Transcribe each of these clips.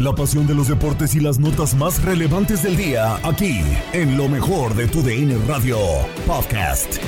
La pasión de los deportes y las notas más relevantes del día, aquí, en lo mejor de tu DN Radio Podcast.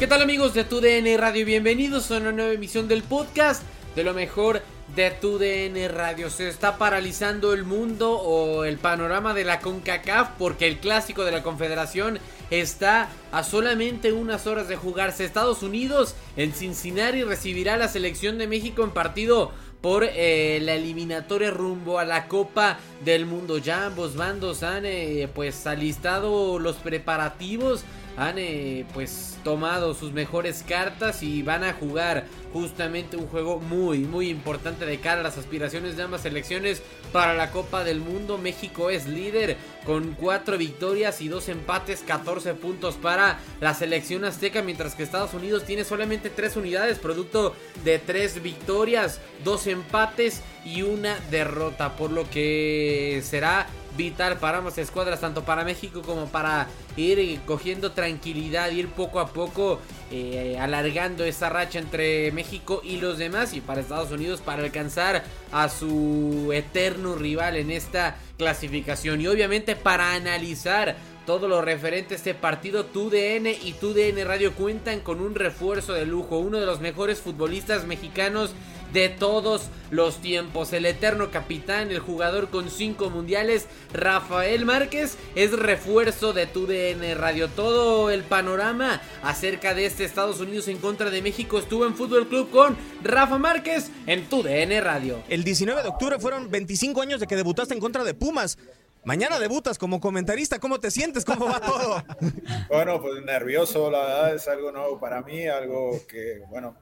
¿Qué tal amigos de TUDN Radio? Bienvenidos a una nueva emisión del podcast de lo mejor de TUDN Radio. Se está paralizando el mundo o el panorama de la CONCACAF porque el clásico de la Confederación está a solamente unas horas de jugarse. Estados Unidos en Cincinnati recibirá a la selección de México en partido por eh, la eliminatoria rumbo a la Copa del Mundo. Ya ambos bandos han eh, pues alistado los preparativos han eh, pues tomado sus mejores cartas y van a jugar justamente un juego muy muy importante de cara a las aspiraciones de ambas selecciones para la Copa del Mundo. México es líder con 4 victorias y 2 empates, 14 puntos para la selección azteca, mientras que Estados Unidos tiene solamente 3 unidades, producto de 3 victorias, 2 empates y una derrota, por lo que será vital para ambas escuadras, tanto para México como para ir cogiendo tranquilidad, ir poco a poco eh, alargando esa racha entre México y los demás y para Estados Unidos para alcanzar a su eterno rival en esta clasificación. Y obviamente para analizar todo lo referente a este partido, TUDN y TUDN Radio cuentan con un refuerzo de lujo, uno de los mejores futbolistas mexicanos de todos los tiempos. El eterno capitán, el jugador con cinco mundiales, Rafael Márquez, es refuerzo de TUDN Radio. Todo el panorama acerca de este Estados Unidos en contra de México estuvo en Fútbol Club con Rafa Márquez en TUDN Radio. El 19 de octubre fueron 25 años de que debutaste en contra de Pumas. Mañana debutas como comentarista, ¿cómo te sientes? ¿Cómo va todo? Bueno, pues nervioso, la verdad es algo nuevo para mí, algo que, bueno,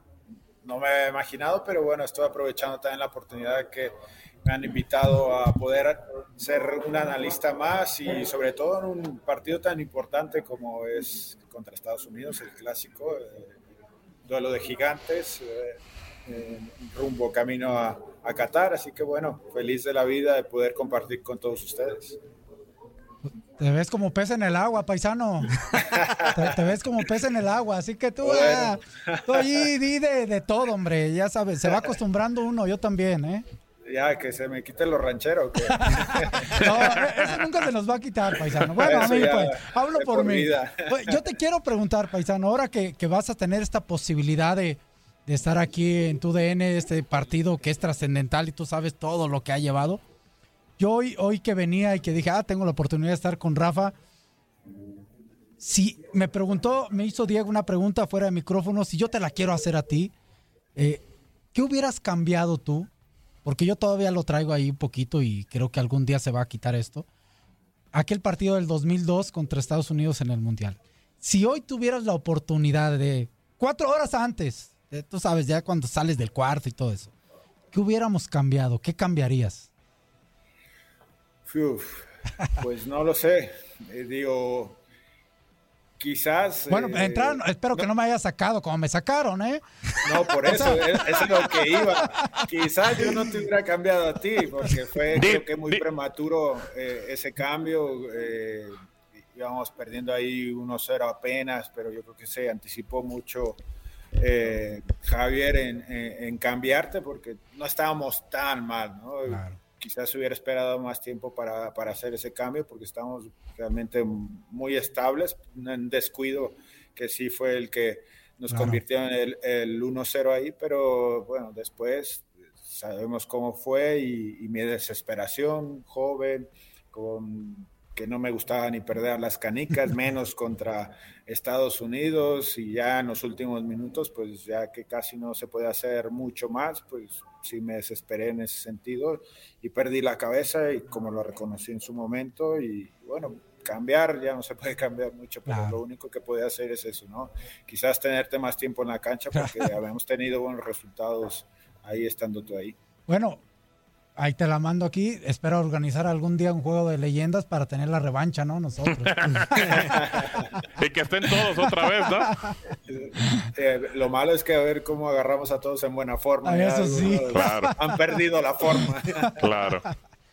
no me he imaginado, pero bueno, estoy aprovechando también la oportunidad que me han invitado a poder ser un analista más y sobre todo en un partido tan importante como es contra Estados Unidos, el clásico, eh, duelo de gigantes, eh, rumbo camino a, a Qatar, así que bueno, feliz de la vida de poder compartir con todos ustedes. Te ves como pez en el agua, paisano. te, te ves como pez en el agua, así que tú, Bueno. ah, tú allí di de, de todo, hombre. Ya sabes, se va acostumbrando uno, yo también, ¿eh? Ya, que se me quite lo ranchero. que- No, eso nunca se nos va a quitar, paisano. Bueno, a mí, pues, hablo por, por mí. Pues, Yo te quiero preguntar, paisano, ahora que, que vas a tener esta posibilidad de, de estar aquí en tu DN, este partido que es trascendental y tú sabes todo lo que ha llevado. Yo hoy, hoy que venía y que dije, ah, tengo la oportunidad de estar con Rafa. Si me preguntó, me hizo Diego una pregunta fuera de micrófono, si yo te la quiero hacer a ti, eh, ¿qué hubieras cambiado tú? Porque yo todavía lo traigo ahí un poquito y creo que algún día se va a quitar esto. Aquel partido del 2002 contra Estados Unidos en el Mundial. Si hoy tuvieras la oportunidad de, cuatro horas antes, de- tú sabes, ya cuando sales del cuarto y todo eso, ¿qué hubiéramos cambiado? ¿Qué cambiarías? Uf, pues no lo sé. Eh, digo, quizás. Bueno, eh, entrar, espero que no me haya sacado como me sacaron, ¿eh? No, por eso, es, eso es lo que iba. Quizás yo no te hubiera cambiado a ti, porque fue creo que muy prematuro eh, ese cambio. eh, íbamos perdiendo ahí 1-0 apenas, pero yo creo que se anticipó mucho eh, Javier en, en- en cambiarte, porque no estábamos tan mal, ¿no? Quizás hubiera esperado más tiempo para, para hacer ese cambio, porque estamos realmente muy estables. Un descuido que sí fue el que nos Claro. convirtió en el, el 1-0 ahí, pero bueno, después sabemos cómo fue y, y mi desesperación, joven, con que no me gustaba ni perder las canicas, menos contra Estados Unidos y ya en los últimos minutos, pues ya que casi no se puede hacer mucho más, pues sí me desesperé en ese sentido y perdí la cabeza y como lo reconocí en su momento y bueno, cambiar ya no se puede cambiar mucho, pero Claro. lo único que puede hacer es eso, ¿no? Quizás tenerte más tiempo en la cancha porque habíamos tenido buenos resultados ahí estando tú ahí. Bueno, ahí te la mando aquí. Espero organizar algún día un juego de leyendas para tener la revancha, ¿no? Nosotros. Y que estén todos otra vez, ¿no? Eh, lo malo es que a ver cómo agarramos a todos en buena forma. Ah, ya eso sí. Claro. Han perdido la forma. Claro.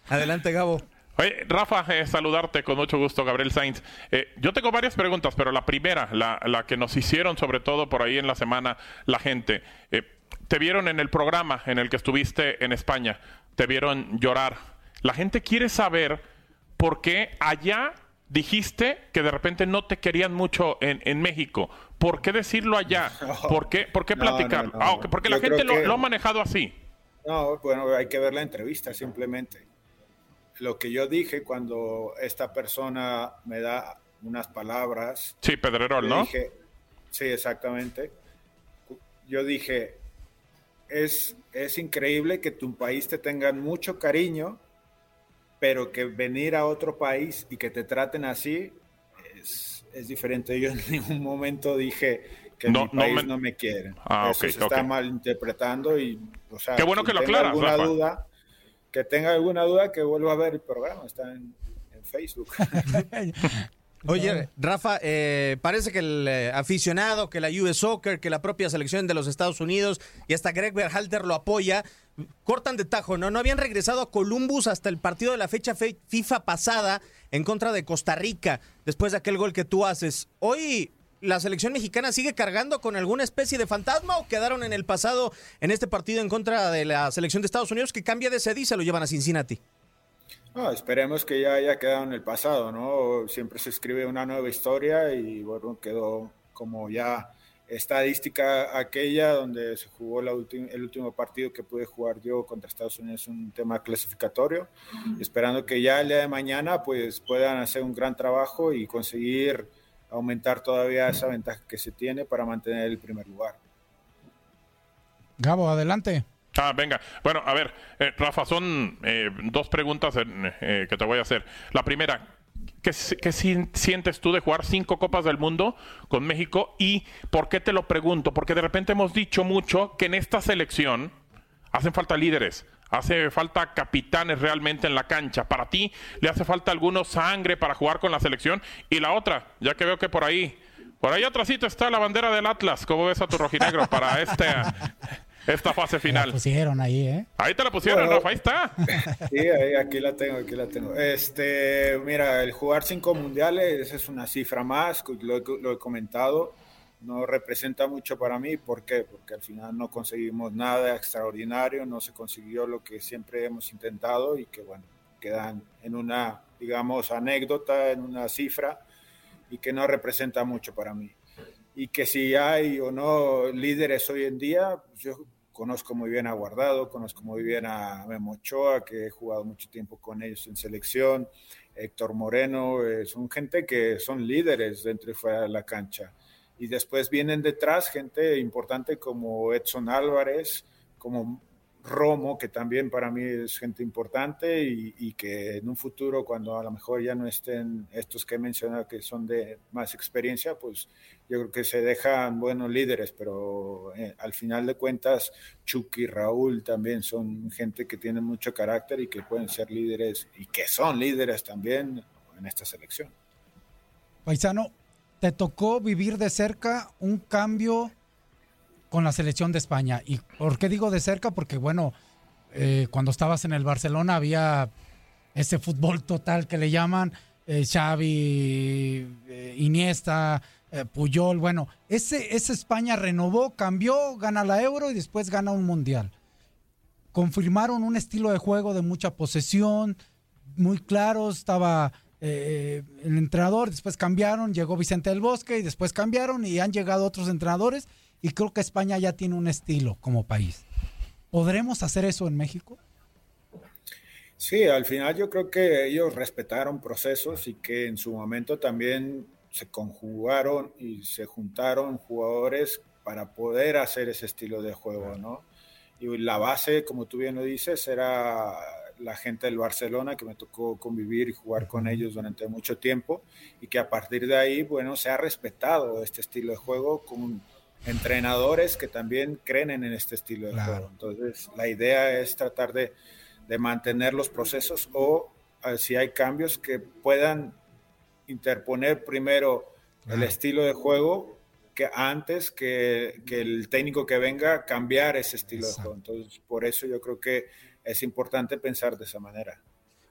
Adelante, Gabo. Oye, Rafa, eh, saludarte con mucho gusto, Gabriel Sainz. Eh, yo tengo varias preguntas, pero la primera, la, la que nos hicieron sobre todo por ahí en la semana la gente, eh, te vieron en el programa en el que estuviste en España, te vieron llorar. La gente quiere saber por qué allá dijiste que de repente no te querían mucho en, en México. ¿Por qué decirlo allá? ¿Por qué, por qué No, platicar? no, no. Ah, porque la gente lo, que- lo ha manejado así. No, bueno, hay que ver la entrevista simplemente. Lo que yo dije cuando esta persona me da unas palabras. Sí, Pedrerol, ¿no? dije- sí, exactamente. Yo dije, es, es increíble que tu país te tengan mucho cariño, pero que venir a otro país y que te traten así es, es diferente. Yo en ningún momento dije que No, mi no país me- no me quiere. Ah, Eso ok, se está ok. malinterpretando y, o sea, Qué bueno que lo tenga aclaras, alguna Rafa. duda, que tenga alguna duda, que vuelva a ver el programa, está en, en Facebook. Oye, Rafa, eh, parece que el eh, aficionado, que la US Soccer, que la propia selección de los Estados Unidos y hasta Greg Berhalter lo apoya, cortan de tajo, ¿no? No habían regresado a Columbus hasta el partido de la fecha fe- FIFA pasada en contra de Costa Rica, después de aquel gol que tú haces. Hoy, ¿la selección mexicana sigue cargando con alguna especie de fantasma o quedaron en el pasado en este partido en contra de la selección de Estados Unidos que cambia de sede y se lo llevan a Cincinnati? Esperemos que ya haya quedado en el pasado, ¿no? Siempre se escribe una nueva historia y bueno, quedó como ya estadística aquella donde se jugó la el último partido que pude jugar yo contra Estados Unidos, un tema clasificatorio, esperando que ya el día de mañana pues puedan hacer un gran trabajo y conseguir aumentar todavía esa ventaja que se tiene para mantener el primer lugar. Gabo, adelante. Ah, venga. Bueno, a ver, eh, Rafa, son eh, dos preguntas eh, que te voy a hacer. La primera, ¿qué, si- qué si- sientes tú de jugar cinco Copas del Mundo con México? ¿Y por qué te lo pregunto? Porque de repente hemos dicho mucho que en esta selección hacen falta líderes. Hace falta capitanes realmente en la cancha. Para ti, ¿le hace falta alguno sangre para jugar con la selección? Y la otra, ya que veo que por ahí, por ahí atrásito está la bandera del Atlas. ¿Cómo ves a tu rojinegro para este, esta fase La final? pusieron ahí, ¿eh? Ahí te la pusieron, Bueno. Rafa, ahí está. Sí, ahí- aquí la tengo, aquí la tengo. Este, mira, el jugar cinco mundiales esa es una cifra más, lo lo he comentado, no representa mucho para mí, ¿por qué? Porque al final no conseguimos nada extraordinario, no se consiguió lo que siempre hemos intentado y que bueno, quedan en una, digamos, anécdota, en una cifra y que no representa mucho para mí. Y que si hay o no líderes hoy en día, yo conozco muy bien a Guardado, conozco muy bien a Memo Ochoa, que he jugado mucho tiempo con ellos en selección, Héctor Moreno, eh, son gente que son líderes dentro y fuera de la cancha. Y después vienen detrás gente importante como Edson Álvarez, como Romo, que también para mí es gente importante y, que en un futuro, cuando a lo mejor ya no estén estos que he mencionado que son de más experiencia, pues yo creo que se dejan buenos líderes, pero eh, al final de cuentas, Chucky y Raúl también son gente que tiene mucho carácter y que pueden ser líderes y que son líderes también en esta selección. Paisano, te tocó vivir de cerca un cambio con la selección de España. ¿Y por qué digo de cerca? Porque, bueno, eh, cuando estabas en el Barcelona había ese fútbol total que le llaman eh, Xavi, eh, Iniesta, Puyol. Bueno, ese, España renovó, cambió, gana la Euro y después gana un Mundial. Confirmaron un estilo de juego de mucha posesión, muy claro, estaba el entrenador, después cambiaron, llegó Vicente del Bosque y después cambiaron y han llegado otros entrenadores y creo que España ya tiene un estilo como país. ¿Podremos hacer eso en México? Sí, al final yo creo que ellos respetaron procesos y que en su momento también se conjugaron y se juntaron jugadores para poder hacer ese estilo de juego, ¿no? Y la base, como tú bien lo dices, era la gente del Barcelona que me tocó convivir y jugar con ellos durante mucho tiempo y que a partir de ahí, bueno, se ha respetado este estilo de juego con entrenadores que también creen en este estilo de juego. Entonces, la idea es tratar de, mantener los procesos o eh, si hay cambios que puedan interponer primero el estilo de juego que antes que, el técnico que venga cambiar ese estilo de juego. Entonces, por eso yo creo que es importante pensar de esa manera.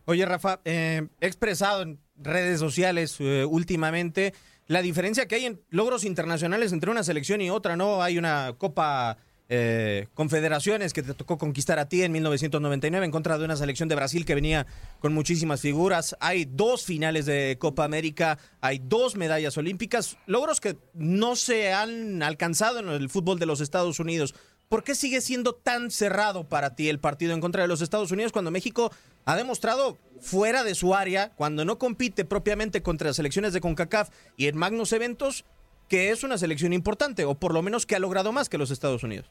Oye, Rafa, eh, he expresado en redes sociales eh, últimamente la diferencia que hay en logros internacionales entre una selección y otra, ¿no? Hay una Copa eh, Confederaciones que te tocó conquistar a ti en 1999 en contra de una selección de Brasil que venía con muchísimas figuras. Hay dos finales de Copa América, hay dos medallas olímpicas, logros que no se han alcanzado en el fútbol de los Estados Unidos. ¿Por qué sigue siendo tan cerrado para ti el partido en contra de los Estados Unidos cuando México ha demostrado fuera de su área, cuando no compite propiamente contra las selecciones de CONCACAF y en magnos eventos, que es una selección importante, o por lo menos que ha logrado más que los Estados Unidos?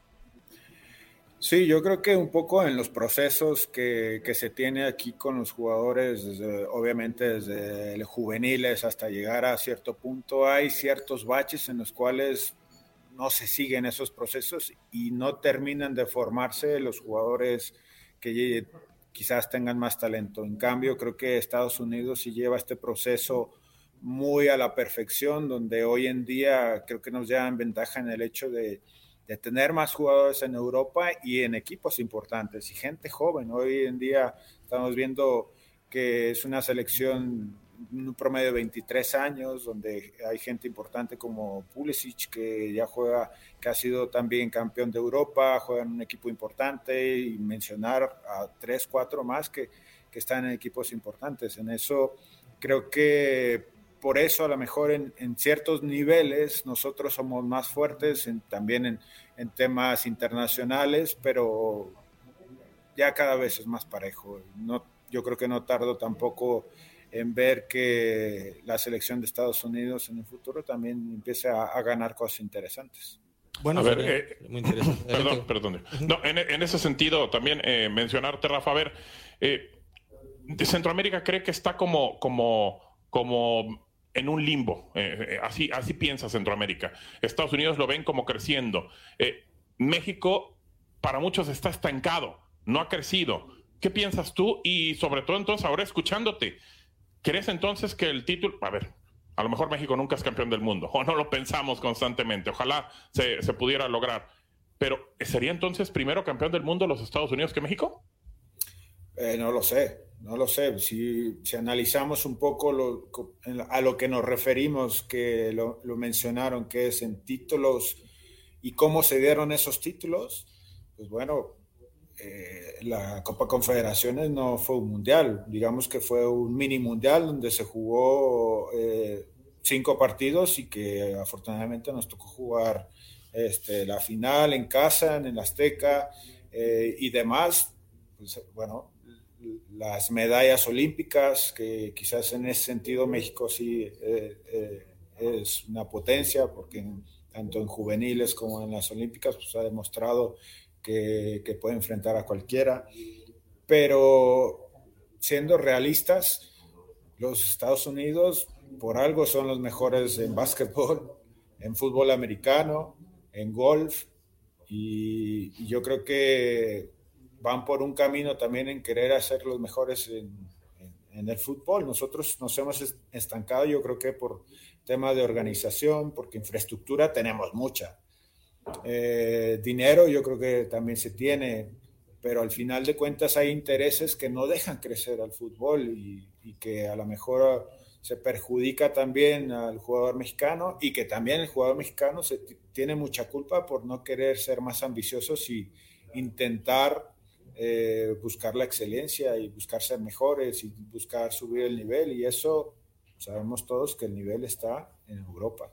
Sí, yo creo que un poco en los procesos que, se tiene aquí con los jugadores, obviamente desde juveniles hasta llegar a cierto punto, hay ciertos baches en los cuales no se siguen esos procesos y no terminan de formarse los jugadores que quizás tengan más talento. En cambio, creo que Estados Unidos sí lleva este proceso muy a la perfección, donde hoy en día creo que nos llevan ventaja en el hecho de, de tener más jugadores en Europa y en equipos importantes y gente joven. Hoy en día estamos viendo que es una selección un promedio de 23 años, donde hay gente importante como Pulisic, que ya juega, que ha sido también campeón de Europa, juega en un equipo importante, y mencionar a tres, cuatro más que, que están en equipos importantes. En eso creo que por eso a lo mejor en, en ciertos niveles nosotros somos más fuertes, también en, en temas internacionales, pero ya cada vez es más parejo. No, yo creo que no tardo tampoco en ver que la selección de Estados Unidos en el futuro también empiece a, ganar cosas interesantes. Bueno, a ver, eh, muy interesante. Perdón, perdón. No, en, ese sentido, también eh, mencionarte, Rafa, a ver, eh, Centroamérica cree que está como, como, como en un limbo. así, así piensa Centroamérica. Estados Unidos lo ven como creciendo. México, para muchos, está estancado, no ha crecido. ¿Qué piensas tú? Y sobre todo entonces, ahora escuchándote, ¿Crees entonces que el título, a ver, a lo mejor México nunca es campeón del mundo, o no lo pensamos constantemente, ojalá se, pudiera lograr, pero ¿sería entonces primero campeón del mundo los Estados Unidos que México? Eh, no lo sé, no lo sé. Si, analizamos un poco a lo que nos referimos, que lo, lo, mencionaron, que es en títulos y cómo se dieron esos títulos, pues bueno, eh, la Copa Confederaciones no fue un mundial, digamos que fue un mini mundial donde se jugó eh, cinco partidos y que afortunadamente nos tocó jugar este, la final en casa, en el Azteca eh, y demás, pues, bueno, las medallas olímpicas, que quizás en ese sentido México sí eh, eh, es una potencia, porque tanto en juveniles como en las olímpicas pues, ha demostrado que, que puede enfrentar a cualquiera. Pero siendo realistas, los Estados Unidos por algo son los mejores en básquetbol, en fútbol americano, en golf, y, yo creo que van por un camino también en querer hacer los mejores en, el fútbol. Nosotros nos hemos estancado, yo creo que por tema de organización, porque infraestructura tenemos mucha. Eh, dinero yo creo que también se tiene, pero al final de cuentas hay intereses que no dejan crecer al fútbol y, que a lo mejor se perjudica también al jugador mexicano y que también el jugador mexicano se tiene mucha culpa por no querer ser más ambiciosos y intentar eh, buscar la excelencia y buscar ser mejores y buscar subir el nivel y eso sabemos todos que el nivel está en Europa.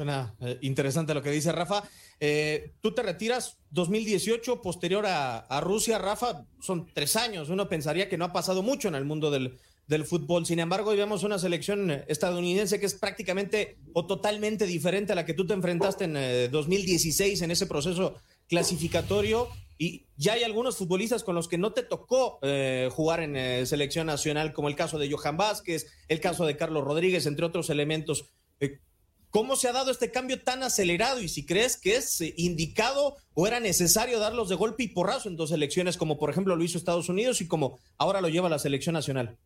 Suena eh, interesante lo que dice Rafa. Eh, tú te retiras 2018, posterior a, Rusia, Rafa, son tres años. Uno pensaría que no ha pasado mucho en el mundo del, fútbol. Sin embargo, hoy vemos una selección estadounidense que es prácticamente o totalmente diferente a la que tú te enfrentaste en 2016 eh, en ese proceso clasificatorio. Y ya hay algunos futbolistas con los que no te tocó eh, jugar en eh, selección nacional, como el caso de Johan Vázquez, el caso de Carlos Rodríguez, entre otros elementos. ¿Cómo se ha dado este cambio tan acelerado y si crees que es indicado o era necesario darlos de golpe y porrazo en dos selecciones, como por ejemplo lo hizo Estados Unidos y como ahora lo lleva la selección nacional?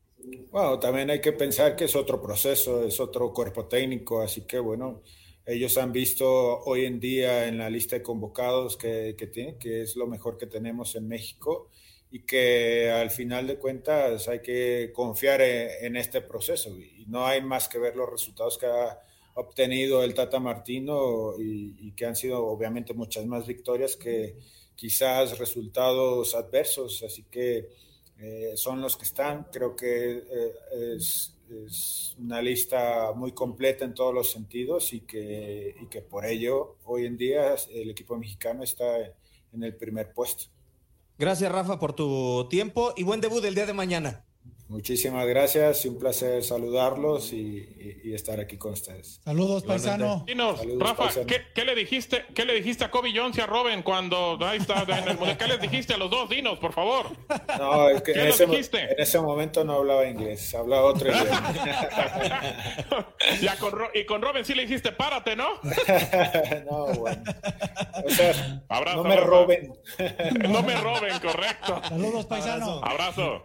Bueno, también hay que pensar que es otro proceso, es otro cuerpo técnico, así que bueno, ellos han visto hoy en día en la lista de convocados que, que, tienen, que es lo mejor que tenemos en México y que al final de cuentas hay que confiar en, este proceso y no hay más que ver los resultados que ha obtenido el Tata Martino y, que han sido obviamente muchas más victorias que quizás resultados adversos, así que eh, son los que están. Creo que eh, es, una lista muy completa en todos los sentidos y que, y que por ello hoy en día el equipo mexicano está en el primer puesto. Gracias Rafa por tu tiempo y buen debut el día de mañana. Muchísimas gracias y un placer saludarlos y, estar aquí con ustedes. Saludos, paisano. Dinos, Rafa, ¿qué, le dijiste, ¿qué le dijiste a Kobe Jones y a Robin cuando ahí está en el ¿Qué les dijiste a los dos? Dinos, por favor. No, es que en ese, en ese, momento no hablaba inglés, hablaba otro idioma. y con Robin sí le dijiste párate, ¿no? no, bueno. O sea, no me roben. no me roben, correcto. Saludos, paisano. Abrazo.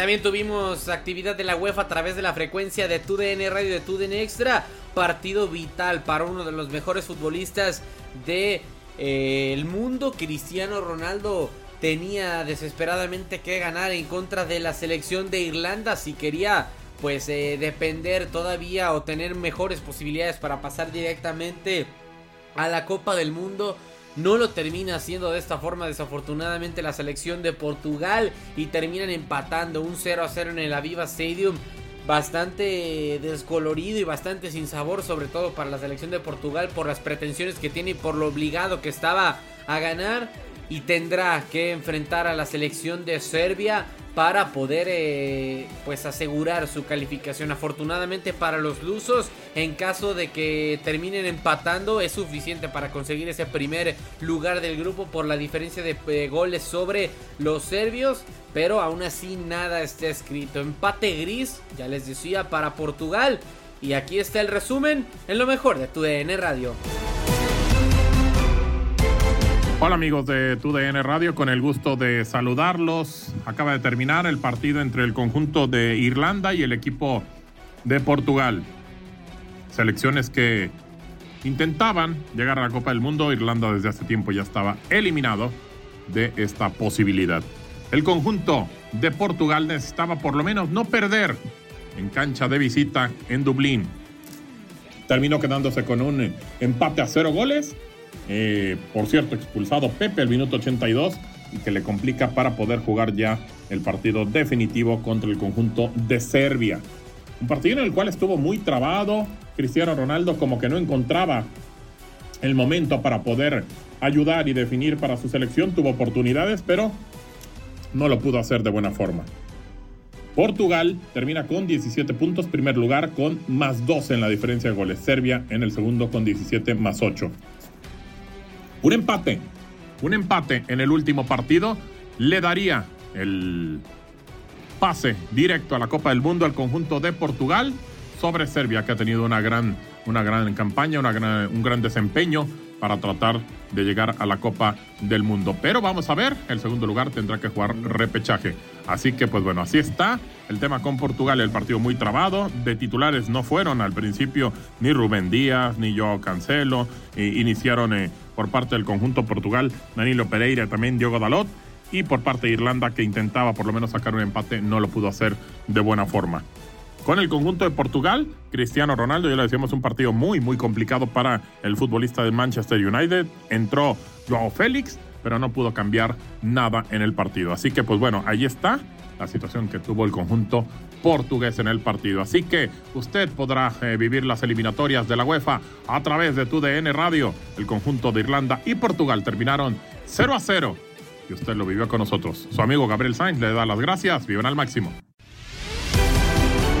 También tuvimos actividad de la UEFA a través de la frecuencia de TUDN Radio de TUDN Extra partido vital para uno de los mejores futbolistas del de, eh, mundo. Cristiano Ronaldo tenía desesperadamente que ganar en contra de la selección de Irlanda si quería pues eh, depender todavía o tener mejores posibilidades para pasar directamente a la Copa del Mundo. No lo termina haciendo de esta forma desafortunadamente la selección de Portugal y terminan empatando un 0 a 0 en el Aviva Stadium bastante descolorido y bastante sin sabor, sobre todo para la selección de Portugal por las pretensiones que tiene y por lo obligado que estaba a ganar. Y tendrá que enfrentar a la selección de Serbia para poder eh, pues asegurar su calificación. Afortunadamente para los lusos, en caso de que terminen empatando, es suficiente para conseguir ese primer lugar del grupo por la diferencia de eh, goles sobre los serbios. Pero aún así nada está escrito. Empate gris, ya les decía, para Portugal. Y aquí está el resumen en lo mejor de tu DN Radio. Hola amigos de TUDN Radio, con el gusto de saludarlos. Acaba de terminar el partido entre el conjunto de Irlanda y el equipo de Portugal. Selecciones que intentaban llegar a la Copa del Mundo. Irlanda desde hace tiempo ya estaba eliminado de esta posibilidad. El conjunto de Portugal necesitaba por lo menos no perder en cancha de visita en Dublín. Terminó quedándose con un empate a cero goles eh, por cierto, expulsado Pepe al minuto 82 y que le complica para poder jugar ya el partido definitivo contra el conjunto de Serbia. Un partido en el cual estuvo muy trabado. Cristiano Ronaldo como que no encontraba el momento para poder ayudar y definir para su selección. Tuvo oportunidades, pero no lo pudo hacer de buena forma. Portugal termina con 17 puntos, primer lugar con más 12 en la diferencia de goles. Serbia en el segundo con 17 más 8. Un empate, un empate en el último partido le daría el pase directo a la Copa del Mundo al conjunto de Portugal sobre Serbia, que ha tenido una gran, una gran campaña, una un gran desempeño para tratar de llegar a la Copa del Mundo. Pero vamos a ver, el segundo lugar tendrá que jugar repechaje. Así que pues bueno, así está el tema con Portugal, el partido muy trabado. De titulares no fueron al principio ni Rubén Díaz, ni yo Cancelo. iniciaron eh, por parte del conjunto Portugal Danilo Pereira, también Diogo Dalot. Y por parte de Irlanda, que intentaba por lo menos sacar un empate, no lo pudo hacer de buena forma. Con el conjunto de Portugal, Cristiano Ronaldo, ya le decíamos, un partido muy, muy complicado para el futbolista de Manchester United. Entró Joao Félix, pero no pudo cambiar nada en el partido. Así que, pues bueno, ahí está la situación que tuvo el conjunto portugués en el partido. Así que usted podrá eh, vivir las eliminatorias de la UEFA a través de tu DN Radio. El conjunto de Irlanda y Portugal terminaron 0 a 0 y usted lo vivió con nosotros. Su amigo Gabriel Sainz le da las gracias. Vivan al máximo.